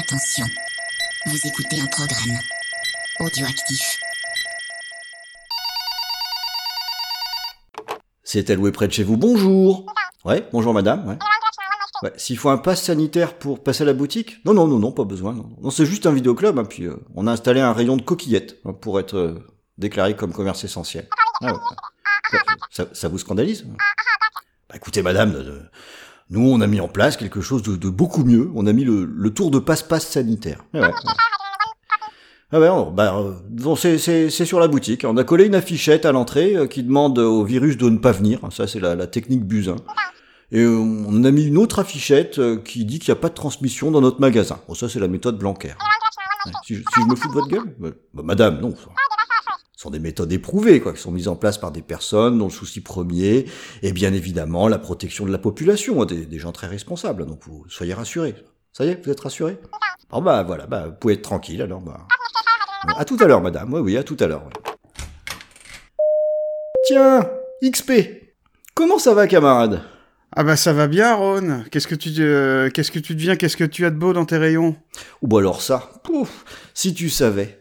Attention, vous écoutez un programme audioactif. C'est alloué près de chez vous. Bonjour. Ouais, bonjour madame. Ouais. S'il faut un pass sanitaire pour passer à la boutique? Non, non, non, non, pas besoin. Non, c'est juste un vidéoclub. Hein, puis euh, on a installé un rayon de coquillettes hein, pour être euh, déclaré comme commerce essentiel. Ah, ça, vous scandalise? Bah, Écoutez, madame, euh, nous on a mis en place quelque chose de, de beaucoup mieux. On a mis le, le tour de passe-passe sanitaire. Ah, ouais, ah ouais, non, bah, bon, c'est, sur la boutique. On a collé une affichette à l'entrée euh, qui demande au virus de ne pas venir. Ça, c'est la, la technique Buzyn. Et on a mis une autre affichette euh, qui dit qu'il n'y a pas de transmission dans notre magasin. Bon, ça, c'est la méthode Blanquer. Si je, si je me fous de votre gueule bah, bah, Madame, non. Sont des méthodes éprouvées, quoi, qui sont mises en place par des personnes dont le souci premier est bien évidemment la protection de la population, hein, des, des gens très responsables. Donc, vous soyez rassurés. Ça y est, vous êtes rassurés? Oh bah voilà, bah vous pouvez être tranquille alors. Bah. À tout à l'heure, madame. Oui, oui, à tout à l'heure. Tiens, XP. Comment ça va, camarade? Ah bah ça va bien, Ron. Qu'est-ce que tu, euh, qu'est-ce que tu deviens? Qu'est-ce que tu as de beau dans tes rayons? Ou bah alors ça, pouf, si tu savais.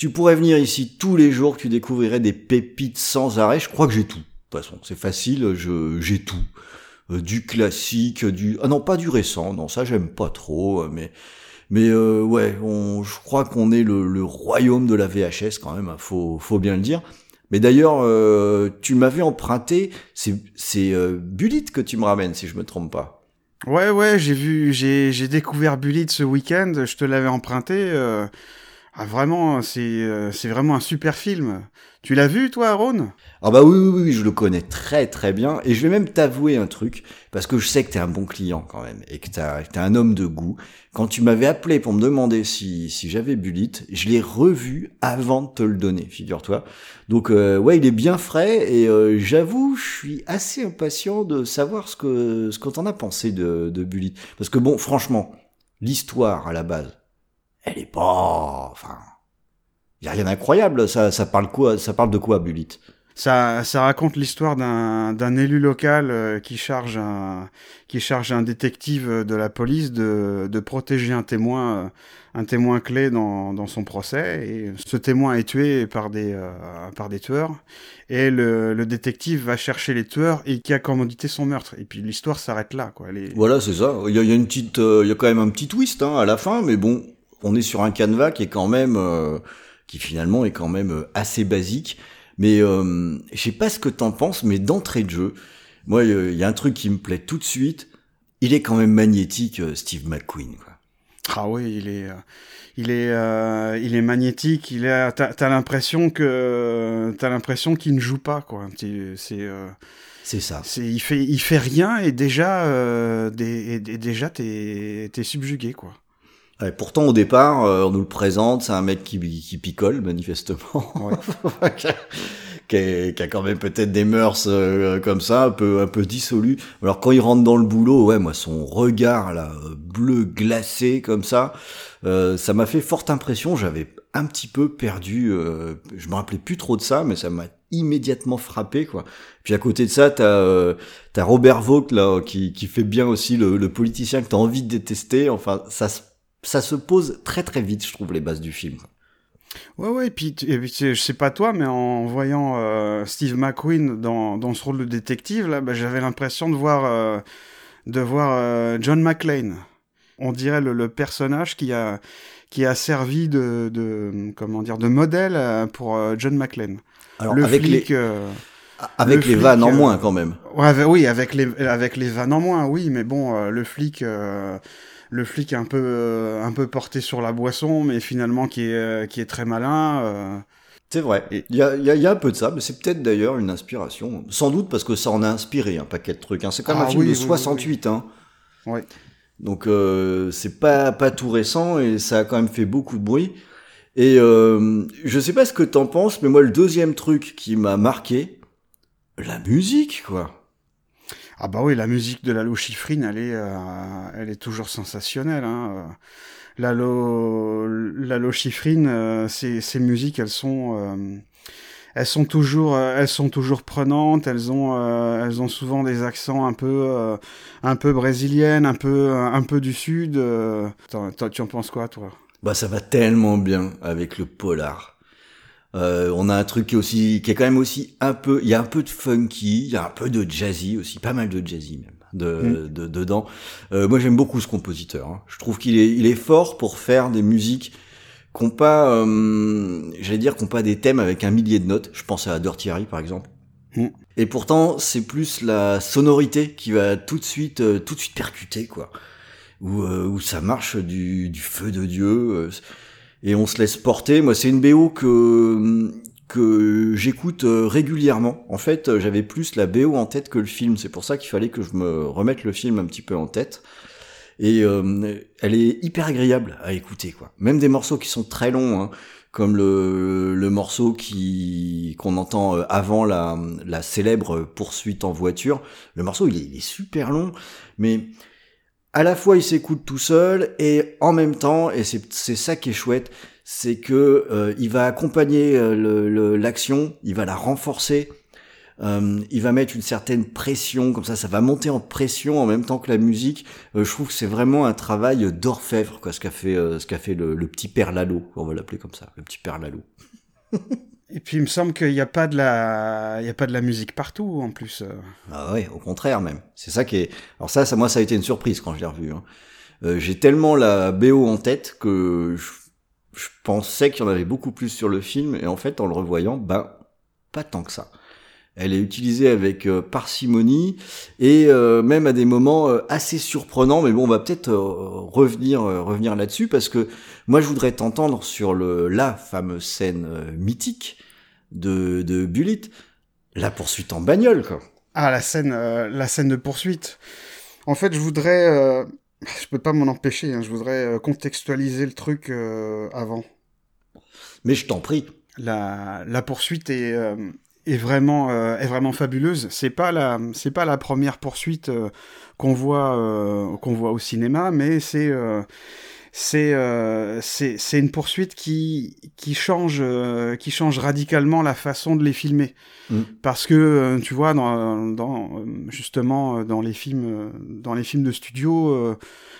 Tu pourrais venir ici tous les jours, tu découvrirais des pépites sans arrêt. Je crois que j'ai tout. De toute façon, c'est facile, j'ai tout. Euh, du classique, du... Ah non, pas du récent, non, ça j'aime pas trop, euh, mais... Mais euh, ouais, on, je crois qu'on est le, royaume de la VHS quand même, hein, faut, bien le dire. Mais d'ailleurs, tu m'avais emprunté, c'est c'est Bullet que tu me ramènes, si je me trompe pas. Ouais, ouais, j'ai vu, j'ai j'ai découvert Bullet ce week-end. Je te l'avais emprunté. Ah, vraiment, c'est euh, c'est vraiment un super film. Tu l'as vu, toi, Aaron Ah bah oui, oui, oui, je le connais très très bien. Et je vais même t'avouer un truc, parce que je sais que t'es un bon client quand même, et que t'es un homme de goût. Quand tu m'avais appelé pour me demander si, si j'avais Bullet, je l'ai revu avant de te le donner, figure-toi. Donc euh, ouais, il est bien frais, et euh, j'avoue, je suis assez impatient de savoir ce que, ce que t'en as pensé de, de. Parce que bon, franchement, l'histoire à la base, elle est pas... Enfin il y a rien d'incroyable, ça, ça parle quoi Ça parle de quoi, Bullet ça, ça raconte l'histoire d'un, élu local euh, qui charge un, qui charge un détective de la police de, de protéger un témoin, euh, un témoin clé dans, dans son procès. Et ce témoin est tué par des, euh, par des tueurs. Et le, le détective va chercher les tueurs et qui a commandité son meurtre. Et puis l'histoire s'arrête là, quoi. Voilà, c'est ça. Il y a, il y a une petite, il y a quand même un petit twist hein, à la fin, mais bon, on est sur un canevas qui est quand même qui finalement est quand même assez basique. Mais euh, je sais pas ce que t'en penses, mais d'entrée de jeu, moi, il y a un truc qui me plaît tout de suite. Il est quand même magnétique, Steve McQueen. Quoi. Ah oui, il est, il est, euh, il est magnétique. Il est, t'as, t'as l'impression que, t'as l'impression qu'il ne joue pas, quoi. C'est, euh, c'est ça. C'est, il fait, il fait rien et déjà, euh, des, et, déjà, t'es, t'es subjugué, quoi. Ouais, pourtant, au départ, euh, on nous le présente, c'est un mec qui, qui picole, manifestement. Ouais. qui, a, qui, a, quand même peut-être des mœurs euh, comme ça, un peu, un peu dissolues. Alors, quand il rentre dans le boulot, ouais, moi, son regard, là, bleu glacé, comme ça, euh, ça m'a fait forte impression. J'avais un petit peu perdu, euh, je me rappelais plus trop de ça, mais ça m'a immédiatement frappé, quoi. Puis à côté de ça, t'as euh, as Robert Vaught, là, qui, qui fait bien aussi le, le politicien que t'as envie de détester. Enfin, ça se ça se pose très très vite, je trouve, les bases du film. Ouais, ouais, et puis, et puis je sais pas toi, mais en voyant euh, Steve McQueen dans, dans ce rôle de détective, là, bah, j'avais l'impression de voir, euh, de voir euh, John McClane. On dirait le, le, personnage qui a, qui a servi de, de, comment dire, de modèle pour John McClane. Alors, le avec flic, les... Avec le les flic, vannes en moins, quand même. Ouais, oui, avec les, avec les vannes en moins, oui, mais bon, le flic le flic un peu euh, un peu porté sur la boisson, mais finalement qui est euh, qui est très malin. Euh. C'est vrai. Il y a, y, a, y a un peu de ça, mais c'est peut-être d'ailleurs une inspiration. Sans doute parce que ça en a inspiré un paquet de trucs. Hein. C'est quand même ah, un film oui, de 68. Oui, oui. Hein. Donc euh, c'est pas pas tout récent et ça a quand même fait beaucoup de bruit. Et euh, je sais pas ce que t'en penses, mais moi le deuxième truc qui m'a marqué, la musique quoi. Ah bah oui, la musique de Lalo Schifrin, elle est, euh, elle est toujours sensationnelle. Hein. Lalo, Lalo Schifrin, euh, ses, musiques, elles sont, euh, elles sont toujours, euh, elles sont toujours prenantes. Elles ont, elles ont souvent des accents un peu, un peu brésiliennes, un peu, un peu du sud. Attends, tu en penses quoi, toi? Bah, ça va tellement bien avec le polar. On a un truc qui est aussi, qui est quand même aussi un peu, il y a un peu de funky, il y a un peu de jazzy aussi, pas mal de jazzy même. De, mm. de, dedans. moi j'aime beaucoup ce compositeur. Hein. Je trouve qu'il est, il est fort pour faire des musiques qu'on pas, euh, j'allais dire, qu'on pas des thèmes avec un millier de notes. Je pense à Dirty Harry par exemple. Mm. Et pourtant, c'est plus la sonorité qui va tout de suite, euh, tout de suite percuter quoi. Où, euh, où ça marche du, du feu de Dieu et on se laisse porter. Moi, c'est une BO que que j'écoute régulièrement. En fait, j'avais plus la BO en tête que le film. C'est pour ça qu'il fallait que je me remette le film un petit peu en tête et euh, elle est hyper agréable à écouter quoi. Même des morceaux qui sont très longs, hein, comme le, le morceau qui qu'on entend euh, avant la, la célèbre poursuite en voiture. Le morceau il est, il est super long, mais à la fois il s'écoute tout seul et en même temps, et c'est ça qui est chouette, c'est que euh, il va accompagner l'action, il va la renforcer euh, il va mettre une certaine pression, comme ça, ça va monter en pression en même temps que la musique. Euh, je trouve que c'est vraiment un travail d'orfèvre, quoi, ce qu'a fait, euh, ce qu'a fait le, petit père Lalo, on va l'appeler comme ça, le petit père Lalo. Et puis il me semble qu'il n'y a pas de la, il y a pas de la musique partout en plus. Ah ouais, au contraire même. C'est ça qui est. Alors ça, ça moi, ça a été une surprise quand je l'ai revu. Hein. J'ai tellement la BO en tête que je, je pensais qu'il y en avait beaucoup plus sur le film et en fait, en le revoyant, ben pas tant que ça. Elle est utilisée avec euh, parcimonie et euh, même à des moments euh, assez surprenants. Mais bon, on va peut-être revenir revenir là-dessus parce que moi, je voudrais t'entendre sur le la fameuse scène mythique de de Bullitt, la poursuite en bagnole, quoi. Ah, la scène la scène de poursuite. En fait, je voudrais je peux pas m'en empêcher. Hein, je voudrais contextualiser le truc avant. Mais je t'en prie. La, la poursuite est, est vraiment euh, est vraiment fabuleuse. C'est pas la c'est pas la première poursuite euh, qu'on voit euh, qu'on voit au cinéma, mais c'est c'est c'est une poursuite qui qui change qui change radicalement la façon de les filmer mm. parce que tu vois dans, dans justement dans les films dans les films de studio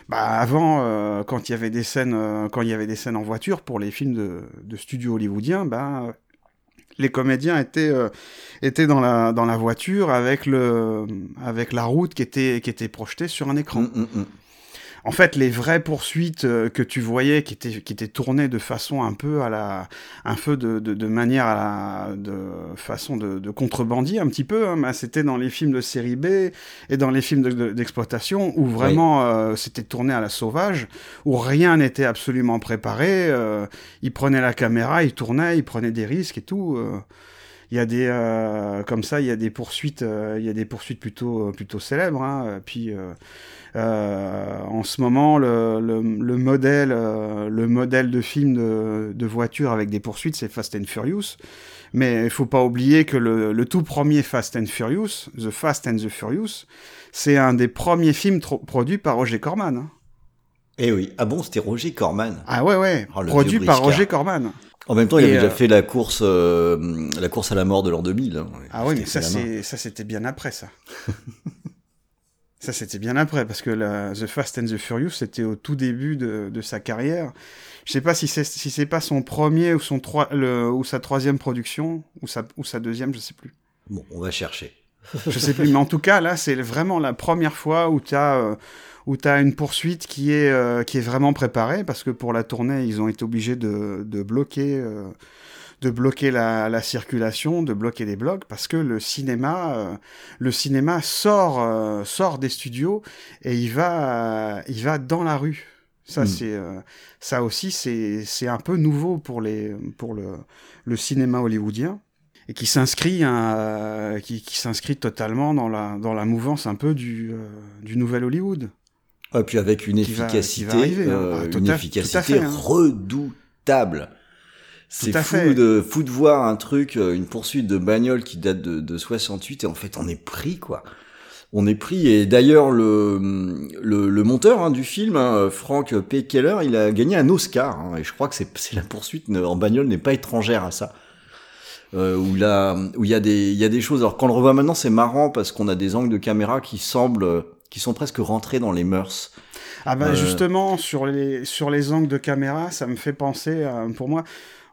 bah avant quand il y avait des scènes quand il y avait des scènes en voiture pour les films de, de studio hollywoodiens bah les comédiens étaient euh, dans la voiture avec la route qui était qui était projetée sur un écran. Mm, mm, mm en fait, les vraies poursuites euh, que tu voyais, qui étaient, qui étaient tournées de façon un peu à la, un peu de, de, de manière à la, de façon de, de contrebandier un petit peu, hein, mais c'était dans les films de série B et dans les films d'exploitation où vraiment euh, c'était tourné à la sauvage, où rien n'était absolument préparé. Euh, ils prenaient la caméra, ils tournaient, ils prenaient des risques et tout. Euh. Il y a des comme ça il y a des poursuites il y a des poursuites plutôt plutôt célèbres hein, puis euh, en ce moment, le, le, le modèle, euh, le modèle de film de, de voiture avec des poursuites, c'est Fast and Furious. Mais il faut pas oublier que le, le, tout premier Fast and Furious, The Fast and the Furious, c'est un des premiers films produits par Roger Corman. Hein. Eh oui, ah bon, c'était Roger Corman. Ah ouais, ouais, oh, produit par Roger Corman. En même temps, il avait déjà euh, fait la course, euh, la course à la mort de l'an 2000. Hein. Ah oui, mais ça, c'était bien après, ça. Ça, c'était bien après, parce que la, The Fast and the Furious, c'était au tout début de, de, sa carrière. Je sais pas si c'est si c'est pas son premier ou son trois, ou sa troisième production ou sa ou sa deuxième, je sais plus. Bon, on va chercher. je sais plus, mais en tout cas là, c'est vraiment la première fois où tu as euh, où tu as une poursuite qui est euh, qui est vraiment préparée parce que pour la tournée, ils ont été obligés de de bloquer euh, de bloquer la, la, circulation, de bloquer les blocs, parce que le cinéma, euh, le cinéma sort, sort des studios et il va, il va dans la rue. Ça, hmm. c'est, ça aussi, c'est, un peu nouveau pour les, pour le, le cinéma hollywoodien et qui s'inscrit, qui, qui s'inscrit totalement dans la, dans la mouvance un peu du, du nouvel Hollywood. Et puis avec une efficacité, hein. ah, une efficacité hein. redoutable. C'est fou de, fou de voir un truc, euh, une poursuite de bagnole qui date de, de 68 et en fait on est pris quoi. On est pris et d'ailleurs le, le, le, monteur hein, du film, hein, Frank P. Keller, il a gagné un Oscar hein, et je crois que c'est la poursuite en bagnole n'est pas étrangère à ça. euh, où là, où il y a des, il y a des choses. Alors quand on le revoit maintenant, c'est marrant parce qu'on a des angles de caméra qui semblent, qui sont presque rentrés dans les mœurs. Ah ben justement sur les sur les angles de caméra, ça me fait penser, pour moi,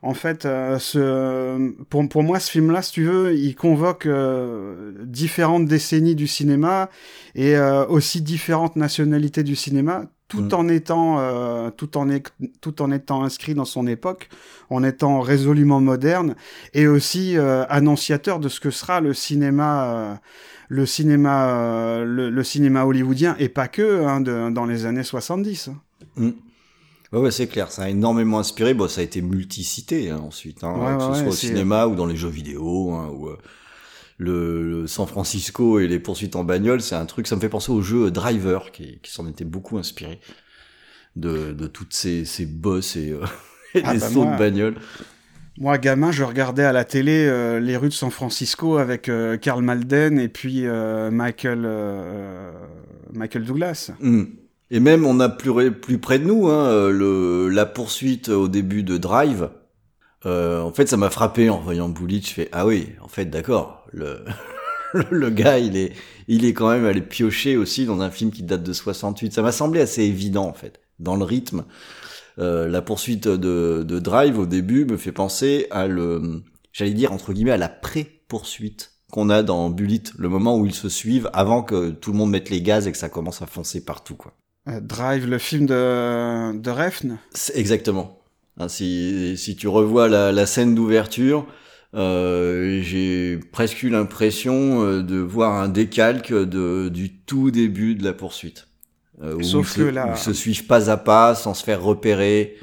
en fait, euh, ce, pour, pour moi, ce film-là, si tu veux, il convoque euh, différentes décennies du cinéma et euh, aussi différentes nationalités du cinéma, tout mm. en étant, tout en tout en étant inscrit dans son époque, en étant résolument moderne et aussi annonciateur de ce que sera le cinéma. Le cinéma, le, cinéma hollywoodien et pas que hein, de, dans les années 70. Ouais, ouais c'est clair, ça a énormément inspiré. Bon, ça a été multicité hein, ensuite, hein, que ce soit au cinéma ou dans les jeux vidéo, hein, ou euh, le, San Francisco et les poursuites en bagnole, c'est un truc. Ça me fait penser au jeu Driver, qui, qui s'en était beaucoup inspiré de, de toutes ces, ces boss et, euh, ah, des bah sauts de bagnole. Moi, gamin, je regardais à la télé euh, les rues de San Francisco avec Karl Malden et puis Michael, Michael Douglas. Mmh. Et même, on a plus, près de nous, hein, euh, la poursuite au début de Drive. Euh, en fait, ça m'a frappé en voyant Bullitt. Je fais ah oui, en fait, d'accord. Le, le gars, il est, il est quand même allé piocher aussi dans un film qui date de 68. Ça m'a semblé assez évident en fait, dans le rythme. Euh, la poursuite de, de Drive au début me fait penser à le, j'allais dire entre guillemets à la pré-poursuite qu'on a dans Bullitt, le moment où ils se suivent avant que tout le monde mette les gaz et que ça commence à foncer partout quoi. Euh, Drive, le film de, de Refn? Exactement. Hein, si, si tu revois la, la scène d'ouverture, euh, j'ai presque eu l'impression de voir un décalque de, du tout début de la poursuite. Euh, Sauf que là... Où ils se suivent pas à pas, sans se faire repérer.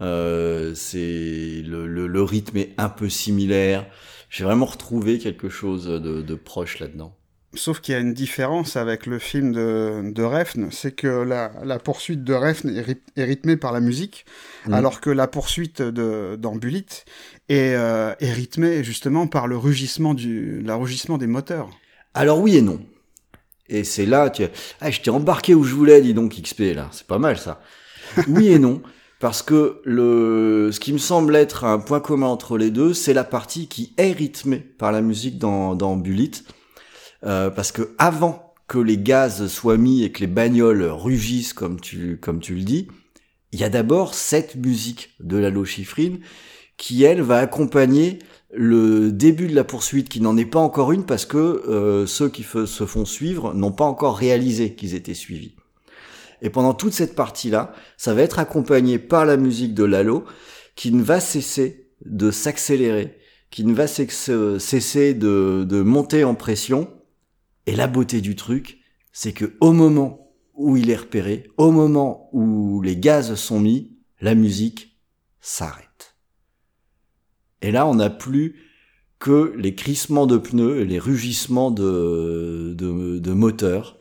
Euh, c'est le, le, le, rythme est un peu similaire. J'ai vraiment retrouvé quelque chose de, de proche là-dedans. Sauf qu'il y a une différence avec le film de, de Refn, c'est que la, la, poursuite de Refn est, rythmée par la musique, mm. alors que la poursuite d'Ambulit est, euh, est rythmée justement par le rugissement, du, la rugissement des moteurs. Alors oui et non. Et c'est là, tu... ah, je t'ai embarqué où je voulais, dis donc XP, là. C'est pas mal ça. oui et non. Parce que le, ce qui me semble être un point commun entre les deux, c'est la partie qui est rythmée par la musique dans, dans Bullet euh, parce que avant que les gaz soient mis et que les bagnoles rugissent comme tu comme tu le dis, il y a d'abord cette musique de la lochifrine qui elle va accompagner le début de la poursuite qui n'en est pas encore une parce que euh, ceux qui se font suivre n'ont pas encore réalisé qu'ils étaient suivis. Et pendant toute cette partie-là, ça va être accompagné par la musique de Lalo qui ne va cesser de s'accélérer, qui ne va cesser de, de monter en pression et la beauté du truc, c'est que au moment où il est repéré, au moment où les gaz sont mis, la musique s'arrête. Et là, on n'a plus que les crissements de pneus et les rugissements de, de, moteurs,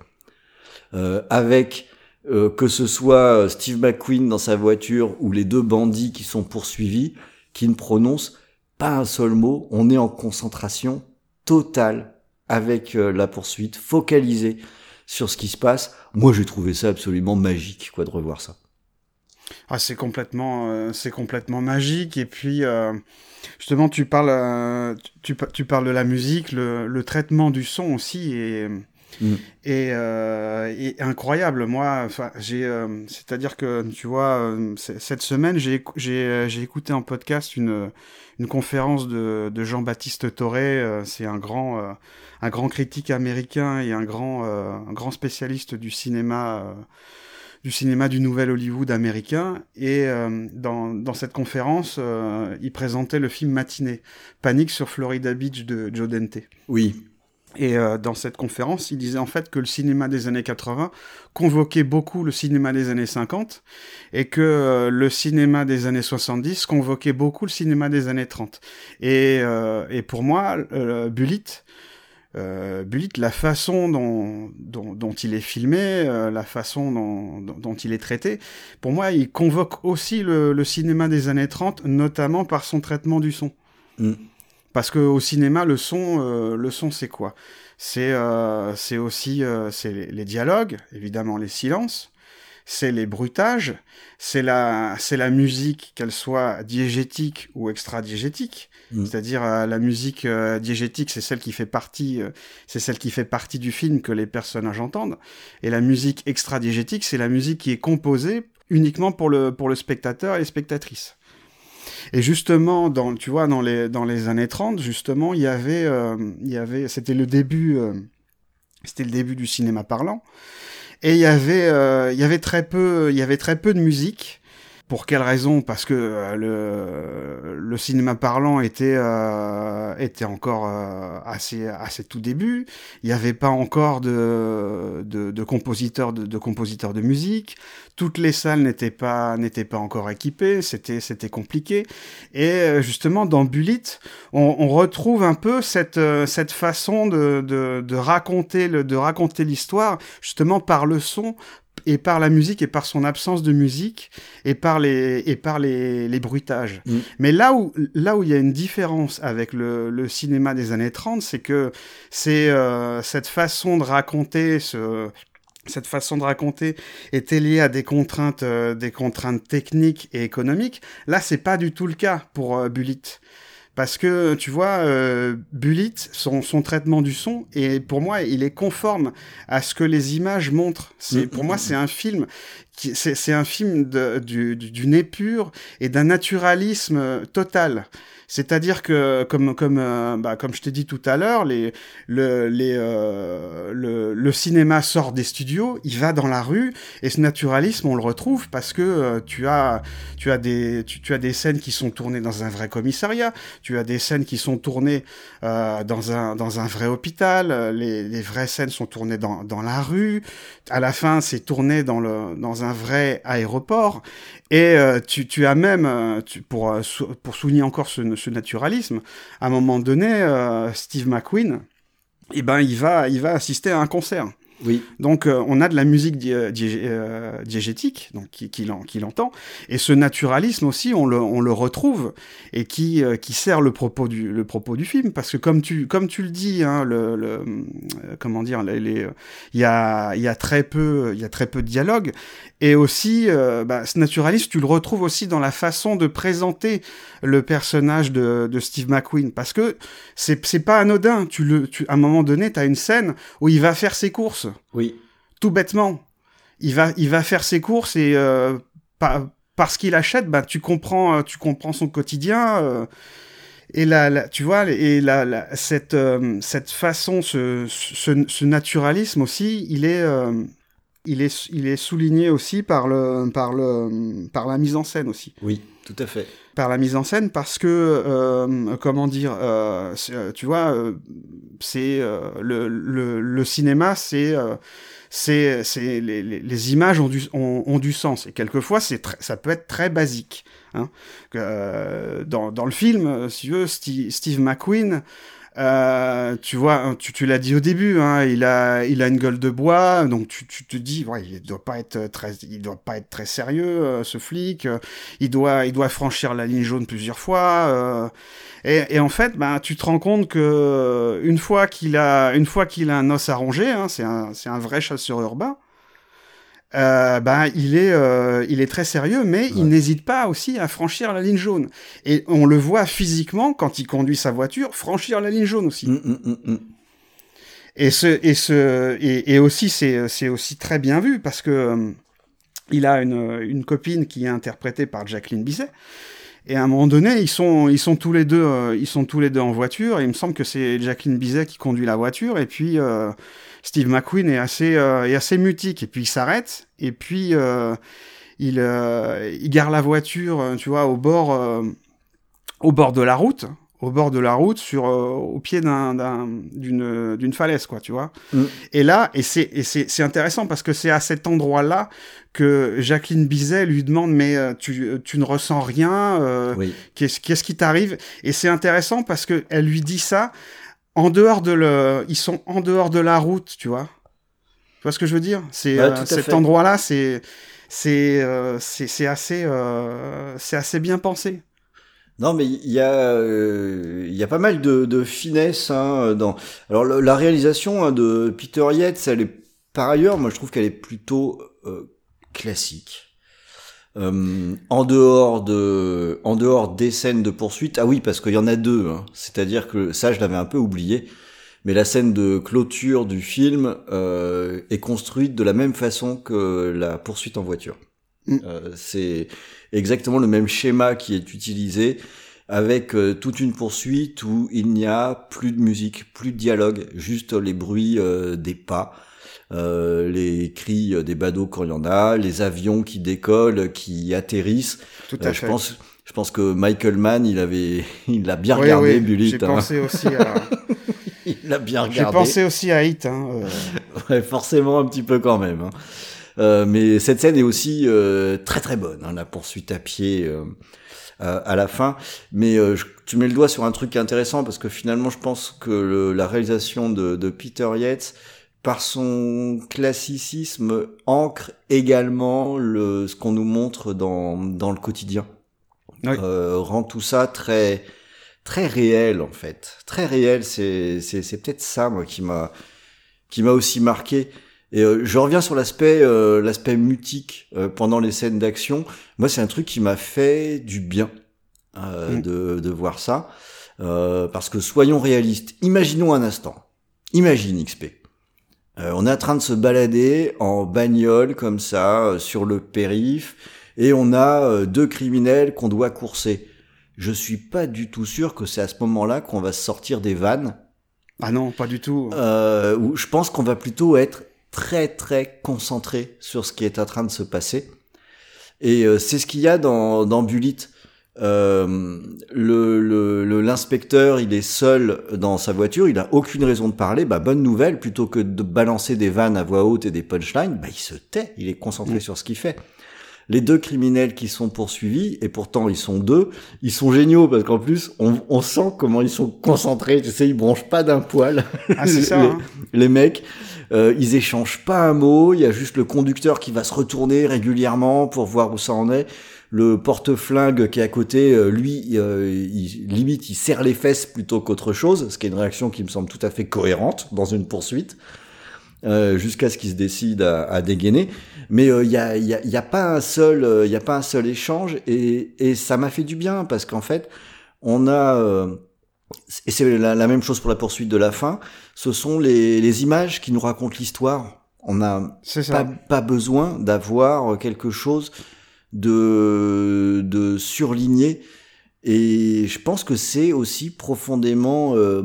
euh, avec euh, que ce soit Steve McQueen dans sa voiture ou les deux bandits qui sont poursuivis, qui ne prononcent pas un seul mot, on est en concentration totale avec euh, la poursuite, focalisé sur ce qui se passe. Moi, j'ai trouvé ça absolument magique, quoi, de revoir ça. Ah, c'est complètement, euh, c'est complètement magique. Et puis, euh, justement, tu parles, tu, tu, parles de la musique, le, le traitement du son aussi est, mm. est, incroyable. Moi, j'ai, c'est-à-dire que, tu vois, cette semaine, j'ai, écouté en podcast une, une conférence de, de Jean-Baptiste Toré. c'est un grand un grand critique américain et un grand, euh, un grand spécialiste du cinéma, euh, du cinéma du nouvel Hollywood américain. Et euh, dans, dans, cette conférence, il présentait le film Matinée, Panique sur Florida Beach de Joe Dante. Oui. Et dans cette conférence, il disait en fait que le cinéma des années 80 convoquait beaucoup le cinéma des années 50 et que le cinéma des années 70 convoquait beaucoup le cinéma des années 30. Et, et pour moi, Bullitt, euh, Bullitt, la façon dont, dont, il est filmé, euh, la façon dont, dont, il est traité, pour moi, il convoque aussi le, le, cinéma des années 30, notamment par son traitement du son. Mm. Parce que au cinéma, le son, euh, le son, c'est quoi? C'est euh, c'est aussi c'est les, les, dialogues, évidemment les silences, c'est les bruitages, c'est la, c'est la musique, qu'elle soit diégétique ou extra-diégétique. Mm. C'est-à-dire euh, la musique euh, diégétique, c'est celle qui fait partie, euh, c'est celle qui fait partie du film que les personnages entendent. Et la musique extra-diégétique, c'est la musique qui est composée uniquement pour le, pour le spectateur et les spectatrices. Et justement, dans, tu vois, dans les, dans les années 30, justement, il y avait, il y avait, c'était le début, c'était le début du cinéma parlant. Et il y avait, euh, il y avait très peu, il y avait très peu de musique. Pour quelle raison? Parce que euh, le, cinéma parlant était, euh, était encore euh, assez, assez tout début. Il n'y avait pas encore de, de, compositeurs de, de musique. Toutes les salles n'étaient pas n'étaient pas encore équipées. C'était c'était compliqué. Et euh, justement dans Bullitt, on, on retrouve un peu cette cette façon de, de, de raconter le de raconter l'histoire justement par le son et par la musique et par son absence de musique et par les et par les, les bruitages. Mm. Mais là où là où il y a une différence avec le, le cinéma des années 30, c'est que c'est euh, cette façon de raconter ce cette façon de raconter était liée à des contraintes, euh, des contraintes techniques et économiques. Là, c'est pas du tout le cas pour euh, Bullitt. Parce que, tu vois, euh, Bullitt, son, son traitement du son, et pour moi, il est conforme à ce que les images montrent. C'est, Mm, pour mm, moi, mm. c'est un film, qui, c'est, c'est un film de, du, du- d'une épure et d'un naturalisme total. C'est-à-dire que, comme, comme, euh, bah, comme je t'ai dit tout à l'heure, le, euh, le, le cinéma sort des studios, il va dans la rue, et ce naturalisme, on le retrouve parce que euh, tu, as, tu, as des, tu, as des scènes qui sont tournées dans un vrai commissariat, tu as des scènes qui sont tournées dans, un, dans un vrai hôpital, les, les vraies scènes sont tournées dans, dans la rue, à la fin, c'est tourné dans, le, dans un vrai aéroport, et tu, tu as même, pour, pour souligner encore ce, ce naturalisme, à un moment donné, euh, Steve McQueen, eh ben, il va, il va assister à un concert. Donc euh, on a de la musique diég- euh, diégétique, donc qui, qui, l'en- qui l'entend, et ce naturalisme aussi, on le, retrouve et qui, euh, qui sert le propos du, le propos du film, parce que comme tu, comme tu le dis, hein, le, euh, comment dire, il y a, y a très peu, il y a très peu de dialogue, et aussi, euh, bah, ce naturalisme, tu le retrouves aussi dans la façon de présenter le personnage de, Steve McQueen, parce que c'est, c'est pas anodin. Tu le, tu, à un moment donné, t'as une scène où il va faire ses courses Oui. tout bêtement. Il va, il va faire ses courses et euh, pa- parce qu'il achète, bah, tu comprends, euh, tu comprends son quotidien. euh, et là, tu vois, et là, là, cette, cette façon, ce, ce, naturalisme aussi, il est, il est, il est souligné aussi par le, par le, par la mise en scène aussi Oui, tout à fait. par la mise en scène parce que euh, comment dire euh, euh, tu vois c'est euh, le, le, le cinéma c'est c'est les, les, les images ont du ont, ont du sens et quelquefois c'est ça peut être très basique hein. Dans dans le film si tu veux Steve, Steve McQueen euh, tu vois, hein, tu, tu l'as dit au début, hein, il a, il a une gueule de bois, donc tu, tu te dis, ouais, il doit pas être très, il doit pas être très sérieux, euh, ce flic. euh, il doit, il doit franchir la ligne jaune plusieurs fois. et, et en fait, ben, tu te rends compte que une fois qu'il a, une fois qu'il a un os à ronger, hein, c'est un, c'est un vrai chasseur urbain. Euh, ben, il est, euh, il est très sérieux, mais il n'hésite pas aussi à franchir la ligne jaune. Et on le voit physiquement quand il conduit sa voiture franchir la ligne jaune aussi. Mm, mm, mm. Et ce et ce et, et aussi c'est c'est aussi très bien vu parce que euh, il a une une copine qui est interprétée par Jacqueline Bisset. Et à un moment donné, ils sont ils sont tous les deux euh, ils sont tous les deux en voiture. Il me semble que c'est Jacqueline Bisset qui conduit la voiture. Et puis euh, Steve McQueen est assez euh, est assez mutique. Et puis il s'arrête. Et puis il il gare la voiture tu vois au bord au bord de la route au bord de la route sur euh, au pied d'un d'un- d'une d'une falaise quoi tu vois Mm. et là et c'est intéressant parce que c'est à cet endroit là que Jacqueline Bizet lui demande mais euh, tu tu ne ressens rien euh, Oui. qu'est-ce qui t'arrive? Et c'est intéressant parce que elle lui dit ça en dehors de le ils sont en dehors de la route tu vois tu vois ce que je veux dire? C'est Ouais, euh, cet fait. endroit là c'est c'est euh, assez euh, c'est assez bien pensé Non, mais il y a, euh, il y a pas mal de, de finesse hein, dans. Alors la réalisation hein, de Peter Yates, elle est par ailleurs, moi je trouve qu'elle est plutôt euh, classique. Euh, en dehors de, en dehors des scènes de poursuite, ah oui, parce qu'il y en a deux. Hein. C'est-à-dire que ça, je l'avais un peu oublié. Mais la scène de clôture du film euh, est construite de la même façon que la poursuite en voiture. Mm. Euh, c'est exactement le même schéma qui est utilisé avec euh, toute une poursuite où il n'y a plus de musique, plus de dialogue, juste les bruits euh, des pas, euh, les cris des badauds quand il y en a, les avions qui décollent, qui atterrissent. Tout à Euh, fait. je pense, je pense que Michael Mann, il avait, il l'a bien Oui, regardé, oui, Bullitt. J'ai hein. pensé aussi à, Il l'a bien j'ai regardé. pensé aussi à Hit. Hein, Ouais, forcément un petit peu quand même. hein. Euh, mais cette scène est aussi euh, très très bonne, hein, la poursuite à pied euh, à, la fin. Mais euh, je- tu mets le doigt sur un truc intéressant parce que finalement, je pense que le- la réalisation de, de Peter Yates, par son classicisme, ancre également le, ce qu'on nous montre dans, dans le quotidien. Oui. Euh, rend tout ça très très réel en fait, très réel. C'est c'est c'est peut-être ça moi qui m'a qui m'a aussi marqué. Et euh, je reviens sur l'aspect euh, l'aspect mutique euh, pendant les scènes d'action. Moi, c'est un truc qui m'a fait du bien euh, Mm. de, de voir ça. Euh, parce que soyons réalistes. Imaginons un instant. Imagine XP. Euh, on est en train de se balader en bagnole comme ça euh, sur le périph et on a deux criminels qu'on doit courser. Je suis pas du tout sûr que c'est à ce moment-là qu'on va sortir des vannes Ah non, pas du tout. euh, je pense qu'on va plutôt être très très concentré sur ce qui est en train de se passer. Et euh, c'est ce qu'il y a dans, dans Bullitt. Euh, le le- le- l'inspecteur, il est seul dans sa voiture, il a aucune raison de parler. Bah bonne nouvelle, plutôt que de balancer des vannes à voix haute et des punchlines, bah il se tait, il est concentré Mm. sur ce qu'il fait. Les deux criminels qui sont poursuivis, et pourtant ils sont deux, ils sont géniaux parce qu'en plus on, on sent comment ils sont concentrés. Tu sais, ils bronchent pas d'un poil Ah, c'est ça. les- hein. les mecs, euh, ils échangent pas un mot. Il y a juste le conducteur qui va se retourner régulièrement pour voir où ça en est. Le porte-flingue qui est à côté, euh, lui, euh, il, limite, il serre les fesses plutôt qu'autre chose, ce qui est une réaction qui me semble tout à fait cohérente dans une poursuite, euh, jusqu'à ce qu'il se décide à, à dégainer. Mais euh, il y, a, il y, a, y a pas un seul, euh, il y a pas un seul échange, et, et ça m'a fait du bien parce qu'en fait, on a euh, et c'est la, la même chose pour la poursuite de la fin, ce sont les, les images qui nous racontent l'histoire. On n'a pas, pas besoin d'avoir quelque chose de, de surligné. Et je pense que c'est aussi profondément euh,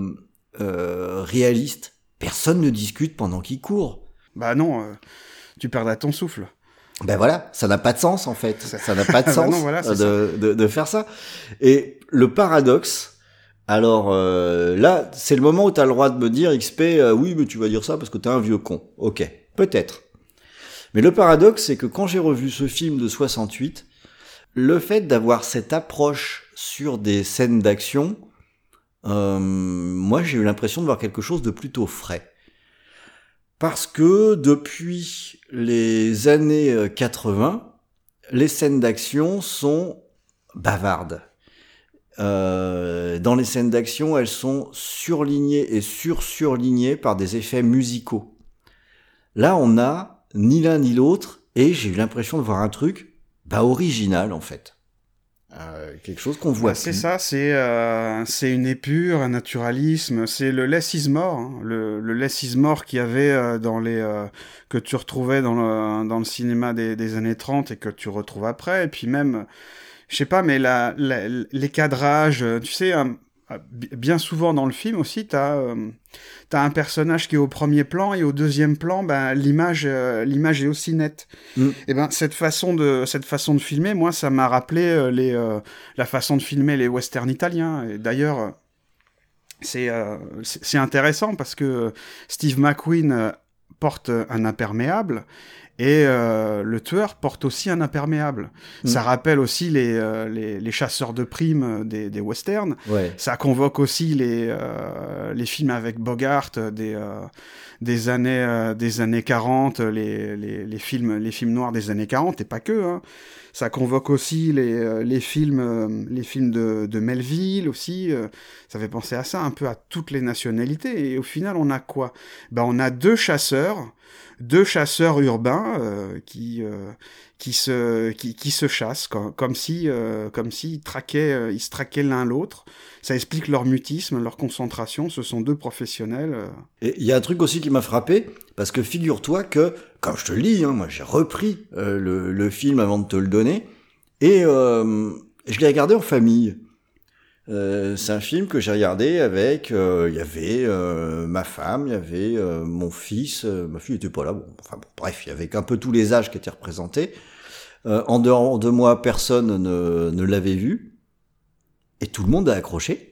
euh, réaliste. Personne ne discute pendant qu'il court. Bah non, euh, tu perdras ton souffle. Ben voilà, ça n'a pas de sens en fait. Ça- n'a pas de Bah sens non, voilà, c'est de, de, de faire ça. Et le paradoxe, alors euh, là, c'est le moment où tu as le droit de me dire, XP, euh, oui, mais tu vas dire ça parce que t'es un vieux con. Ok, peut-être. Mais le paradoxe, c'est que quand j'ai revu ce film de 68, le fait d'avoir cette approche sur des scènes d'action, euh, moi j'ai eu l'impression de voir quelque chose de plutôt frais. Parce que depuis les années euh, 80, les scènes d'action sont bavardes. Euh, dans les scènes d'action, elles sont surlignées et sur-surlignées par des effets musicaux. Là, on a ni l'un ni l'autre, et j'ai eu l'impression de voir un truc bah, original en fait. Euh, quelque chose qu'on voit. C'est ça, c'est euh, c'est une épure, un naturalisme, c'est le less is more, hein, le, le less is more qu'il y avait euh, dans les euh, que tu retrouvais dans le dans le cinéma des, des années 30 et que tu retrouves après, et puis même, je sais pas, mais la, la- les cadrages, tu sais, un- bien souvent dans le film aussi, t'as euh, t'as un personnage qui est au premier plan et au deuxième plan, ben l'image euh, l'image est aussi nette. Mm. Et ben cette façon de cette façon de filmer, moi ça m'a rappelé euh, les euh, la façon de filmer les westerns italiens. Et d'ailleurs, euh, c'est euh, c'est intéressant parce que Steve McQueen euh, porte un imperméable et euh, le tueur porte aussi un imperméable. Mm. Ça rappelle aussi les, euh, les, les chasseurs de primes des, des westerns. Ouais. Ça convoque aussi les, euh, les films avec Bogart des, euh, des, années, euh, des années 40, les, les, les, films, les films noirs des années 40, et pas que. Hein. Ça convoque aussi les, euh, les films, euh, les films de, de Melville aussi. euh, ça fait penser à ça, un peu à toutes les nationalités. Et au final, on a quoi? Ben, On a deux chasseurs deux chasseurs urbains qui qui se qui, qui se chassent comme, comme si comme s'ils traquaient ils se traquaient l'un l'autre ça explique leur mutisme, leur concentration. Ce sont deux professionnels. Euh. Et il y a un truc aussi qui m'a frappé, parce que figure-toi que, comme je te le dis, hein, moi j'ai repris euh, le, le, film avant de te le donner, et euh, je l'ai regardé en famille. Euh, c'est un film que j'ai regardé avec, il y avait ma femme, il y avait mon fils, ma fille était pas là, bon, enfin bon, bref, il y avait un peu tous les âges qui étaient représentés. en dehors de moi, personne ne, ne l'avait vu. Et tout le monde a accroché.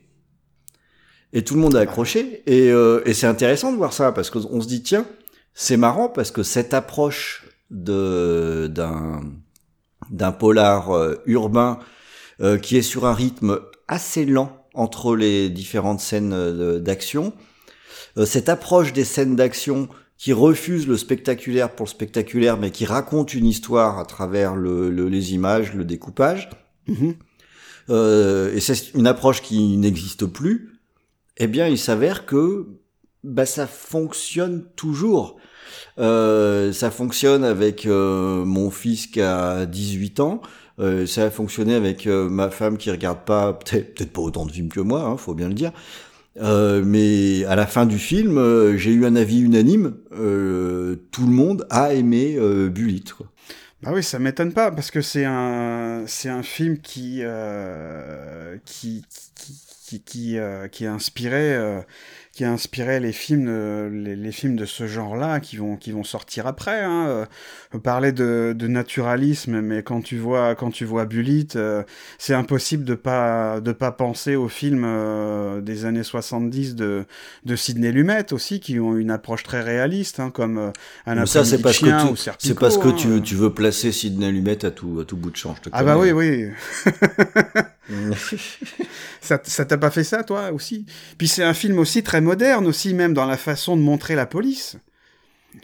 Et tout le monde a accroché. Et, euh, et c'est intéressant de voir ça parce qu'on se dit tiens, c'est marrant parce que cette approche de d'un d'un polar euh, urbain euh, qui est sur un rythme assez lent entre les différentes scènes d'action, cette approche des scènes d'action qui refuse le spectaculaire pour le spectaculaire, mais qui raconte une histoire à travers le, les images, le découpage. Mm-hmm euh, et c'est une approche qui n'existe plus, eh bien, il s'avère que bah, ça fonctionne toujours. Euh, ça fonctionne avec euh, mon fils qui a 18 ans. Euh, ça a fonctionné avec euh, ma femme qui regarde pas, peut-être peut pas autant de films que moi, hein, faut bien le dire. mais à la fin du film, j'ai eu un avis unanime. tout le monde a aimé. Quoi. Bah oui, ça m'étonne pas parce que c'est un c'est un film qui euh, qui qui qui qui, euh, qui est inspiré euh, qui a inspiré les films, les, les, films de ce genre-là qui vont, qui vont sortir après. Hein. Euh, parler de, de, naturalisme, mais quand tu vois, quand tu vois Bullitt, euh, c'est impossible de pas, de pas penser aux films euh, des années 70 de, de Sidney Lumet aussi, qui ont une approche très réaliste, hein, comme euh, un ça, c'est parce que tu, c'est parce que tu, hein. tu veux placer Sidney Lumet à tout, à tout bout de champ. Je te ah bah oui, oui. ça, t'a pas fait ça, toi aussi? Puis c'est un film aussi très moderne aussi, même dans la façon de montrer la police.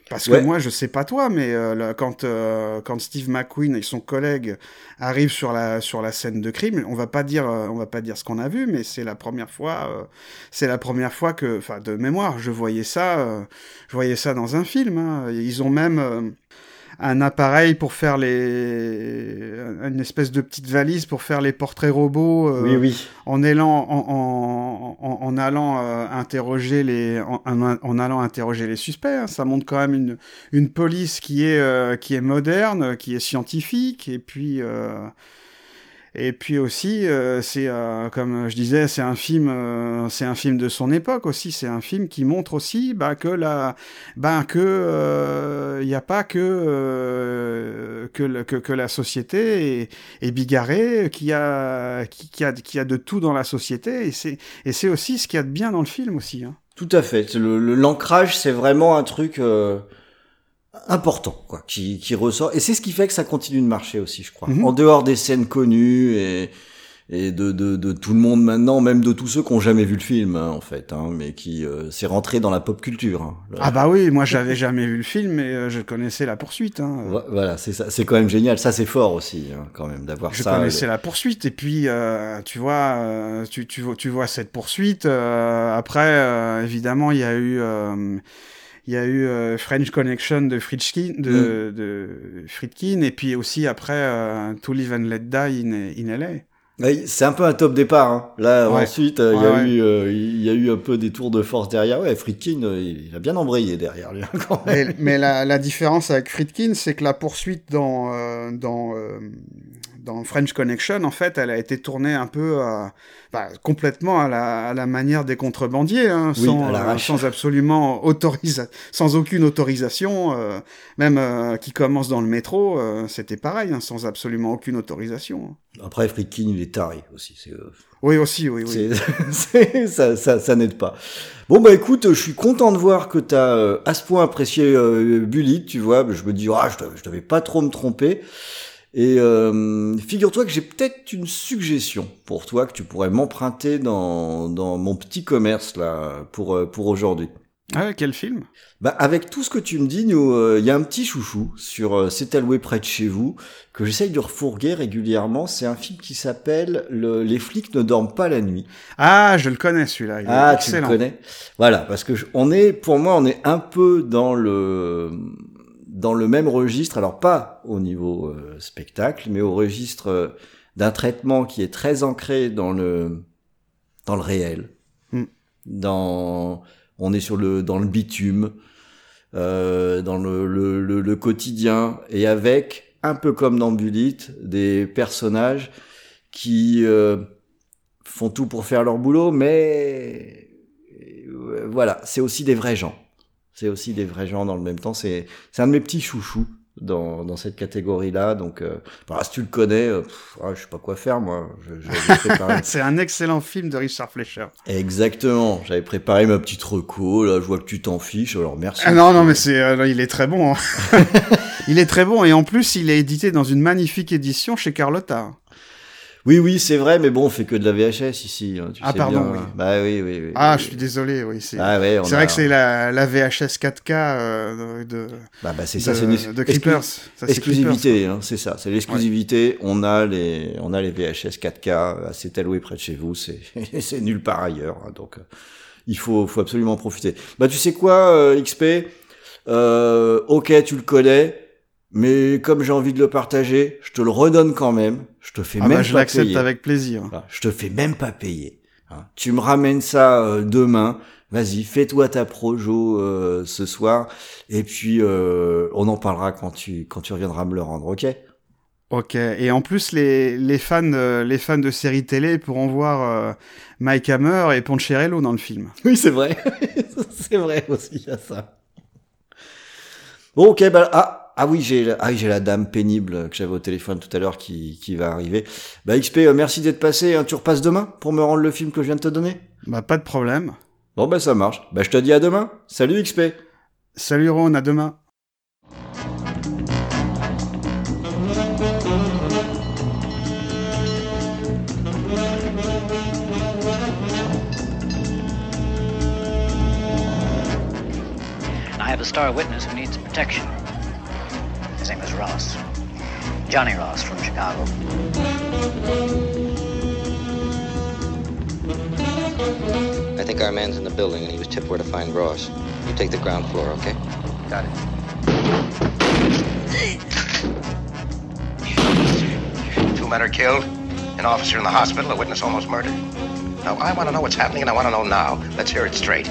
Parce que moi, je sais pas toi, mais euh, quand euh, quand Steve McQueen et son collègue arrivent sur la sur la scène de crime, on va pas dire euh, on va pas dire ce qu'on a vu, mais c'est la première fois c'est la première fois que, enfin de mémoire, je voyais ça je voyais ça dans un film. Hein. Ils ont même un appareil pour faire les une espèce de petite valise pour faire les portraits robots euh, oui, oui. en allant en, en, en, allant euh, interroger les en, en, allant interroger les suspects hein. ça montre quand même une une police qui est euh, qui est moderne qui est scientifique et puis et puis aussi, euh, c'est euh, comme je disais, c'est un film, euh, c'est un film de son époque aussi. C'est un film qui montre aussi bah, que la, bah, que il n'y a pas que que, que, que, la société est, est bigarrée, qu'il y a qui, a qui a de tout dans la société. Et c'est et c'est aussi ce qu'il y a de bien dans le film aussi. Hein. Tout à fait. L'ancrage, le, c'est vraiment un truc important quoi qui, qui ressort et c'est ce qui fait que ça continue de marcher aussi je crois mhm. en dehors des scènes connues et et de, de, de, tout le monde maintenant, même de tous ceux qui ont jamais vu le film, hein, en fait, hein, mais qui euh, s'est rentré dans la pop culture. Hein, ah bah oui, moi j'avais jamais vu le film, mais euh, je connaissais la poursuite. Hein. Voilà, c'est ça, c'est quand même génial. Ça c'est fort aussi, hein, quand même, d'avoir ça. Je connaissais la poursuite, et puis euh, tu vois, euh, tu, tu, tu vois cette poursuite. après, évidemment, il y a eu il y a eu euh, French Connection de Friedkin, de, mm. de Friedkin, et puis aussi après euh, To Live and Let Die in, in LA. c'est un peu un top départ. Hein. Là, ensuite, euh, il y a eu, il y a eu un peu des tours de force derrière. Ouais, Friedkin, il a bien embrayé derrière lui. Hein, quand même. Mais, mais la, la, différence avec Friedkin, c'est que la poursuite dans dans dans French Connection, en fait, elle a été tournée un peu bah, complètement à la, à la, manière des contrebandiers, hein, sans, euh, sans, absolument autorisation, sans aucune autorisation, euh, même euh, qui commence dans le métro, euh, c'était pareil, hein, sans absolument aucune autorisation. Après, Friedkin, il est taré aussi. Oui, aussi, oui, oui. ça, ça, ça n'aide pas. Bon, bah écoute, je suis content de voir que tu as à ce point apprécié Bully, tu vois. Je me dis, ah, je, je devais pas trop me tromper. Et euh, figure-toi que j'ai peut-être une suggestion pour toi que tu pourrais m'emprunter dans, dans mon petit commerce là pour, euh, pour aujourd'hui. Ah quel film? Bah avec tout ce que tu me dis, nous, euh, il y a un petit chouchou sur euh, C'est alloué près de chez vous que j'essaye de refourguer régulièrement. C'est un film qui s'appelle le... Les flics ne dorment pas la nuit. Ah, je le connais celui-là. Ah, tu le excellent. connais? Voilà, parce que je- on est, pour moi, on est un peu dans le dans le même registre. Alors pas au niveau euh, spectacle, mais au registre euh, d'un traitement qui est très ancré dans le dans le réel. Hmm. Dans on est sur le dans le bitume, euh, dans le, le, le, le quotidien, et avec un peu comme dans Bullitt, des personnages qui euh, font tout pour faire leur boulot, mais voilà, c'est aussi des vrais gens. C'est aussi des vrais gens dans le même temps. C'est c'est un de mes petits chouchous dans, dans cette catégorie-là. Donc, euh, bah, si tu le connais, euh, pff, ah, je sais pas quoi faire moi. C'est un excellent film de Richard Fleischer. Exactement. J'avais préparé ma petite reco. Là, je vois que tu t'en fiches. Alors merci. Ah non, non, mais c'est, euh, il est très bon. hein. il est très bon et en plus, il est édité dans une magnifique édition chez Carlotta. Oui, oui, c'est vrai, mais bon, on fait que de la VHS ici. hein, tu Ah, sais pardon, bien. oui. Bah oui, oui, oui. Ah, oui. je suis désolé, oui. C'est, Ah ouais, on c'est a- vrai que c'est la, la VHS 4K euh, de, Bah, bah c'est ça, c'est une de Creepers. Ça, c'est exclusivité, hein, c'est ça, c'est l'exclusivité. On a les, on a les VHS 4K assez alloués près de chez vous, c'est, c'est nulle part ailleurs. hein, donc, euh, il faut, faut absolument profiter. Bah, tu sais quoi, euh, XP, euh, ok, tu le connais, mais comme j'ai envie de le partager, je te le redonne quand même. Je te fais Ah même bah, je pas l'accepte avec plaisir. Voilà, je te fais même pas payer. hein. Tu me ramènes ça euh, demain. Vas-y, fais-toi ta projo euh, ce soir, et puis euh, on en parlera quand tu quand tu reviendras me le rendre, ok? Ok. Et en plus, les, les fans, les fans de séries télé pourront voir Mike Hammer et Poncherello dans le film. Oui, c'est vrai, c'est vrai aussi, il y a ça. Bon, ok, bah ah. Ah oui, j'ai la- ah, oui, j'ai la dame pénible que j'avais au téléphone tout à l'heure qui, qui va arriver. Bah XP, euh, merci d'être passé. hein. Tu repasses demain pour me rendre le film que je viens de te donner? Bah, pas de problème. Bon bah ça marche. Bah je te dis à demain. Salut XP. Salut Ron, à demain. I have a star witness who needs protection. His name is Ross. Johnny Ross from Chicago. I think our man's in the building and he was tipped where to find Ross. You take the ground floor, okay? Got it. Two men are killed, an officer in the hospital, a witness almost murdered. Now, I want to know what's happening, and I want to know now. Let's hear it straight.